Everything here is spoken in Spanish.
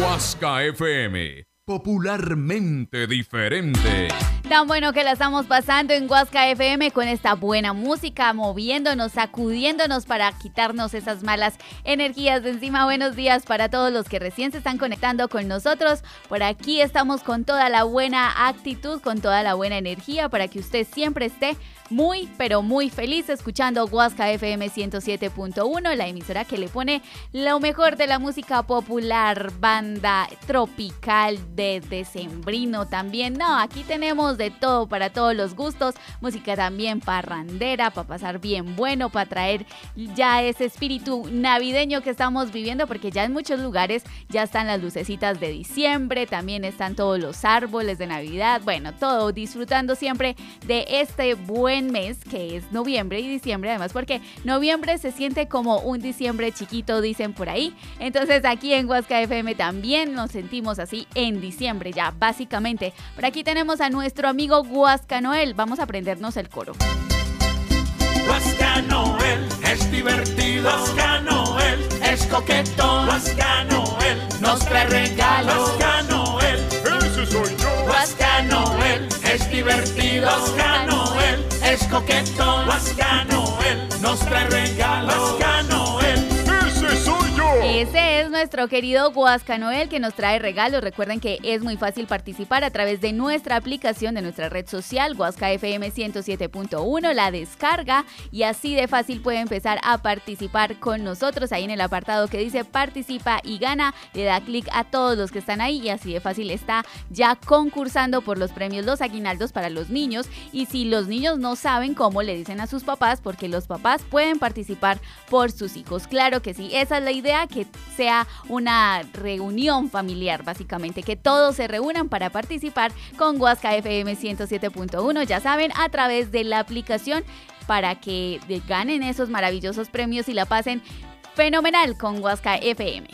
Huasca FM, popularmente diferente. Tan bueno que la estamos pasando en Huasca FM con esta buena música, moviéndonos, sacudiéndonos para quitarnos esas malas energías de encima. Buenos días para todos los que recién se están conectando con nosotros. Por aquí estamos con toda la buena actitud, con toda la buena energía para que usted siempre esté muy, pero muy feliz escuchando Huasca FM 107.1, la emisora que le pone lo mejor de la música popular, banda tropical, de decembrino también. No, aquí tenemos de todo para todos los gustos, música también parrandera, para pasar bien bueno, para traer ya ese espíritu navideño que estamos viviendo, porque ya en muchos lugares ya están las lucecitas de diciembre, también están todos los árboles de Navidad, bueno, todo disfrutando siempre de este buen mes, que es noviembre y diciembre, además porque noviembre se siente como un diciembre chiquito, dicen por ahí. Entonces aquí en Huasca FM también nos sentimos así en diciembre ya, básicamente. Por aquí tenemos a nuestro amigo Huasca Noel. Vamos a aprendernos el coro. Huasca Noel es divertido. Huasca Noel es coquetón. Huasca Noel nos trae regalos. Huasca Noel, ese soy yo. Huasca Noel es divertido. Huasca Noel es coquetón. Huasca Noel nos trae regalos. Ese es nuestro querido Huasca Noel que nos trae regalos. Recuerden que es muy fácil participar a través de nuestra aplicación, de nuestra red social, Huasca FM 107.1, la descarga y así de fácil puede empezar a participar con nosotros. Ahí en el apartado que dice participa y gana, le da clic a todos los que están ahí y así de fácil está ya concursando por los premios Los Aguinaldos para los niños. Y si los niños no saben cómo, le dicen a sus papás porque los papás pueden participar por sus hijos. Claro que sí, esa es la idea, que sea una reunión familiar básicamente, que todos se reúnan para participar con Huasca FM 107.1, ya saben, a través de la aplicación para que ganen esos maravillosos premios y la pasen fenomenal con Huasca FM.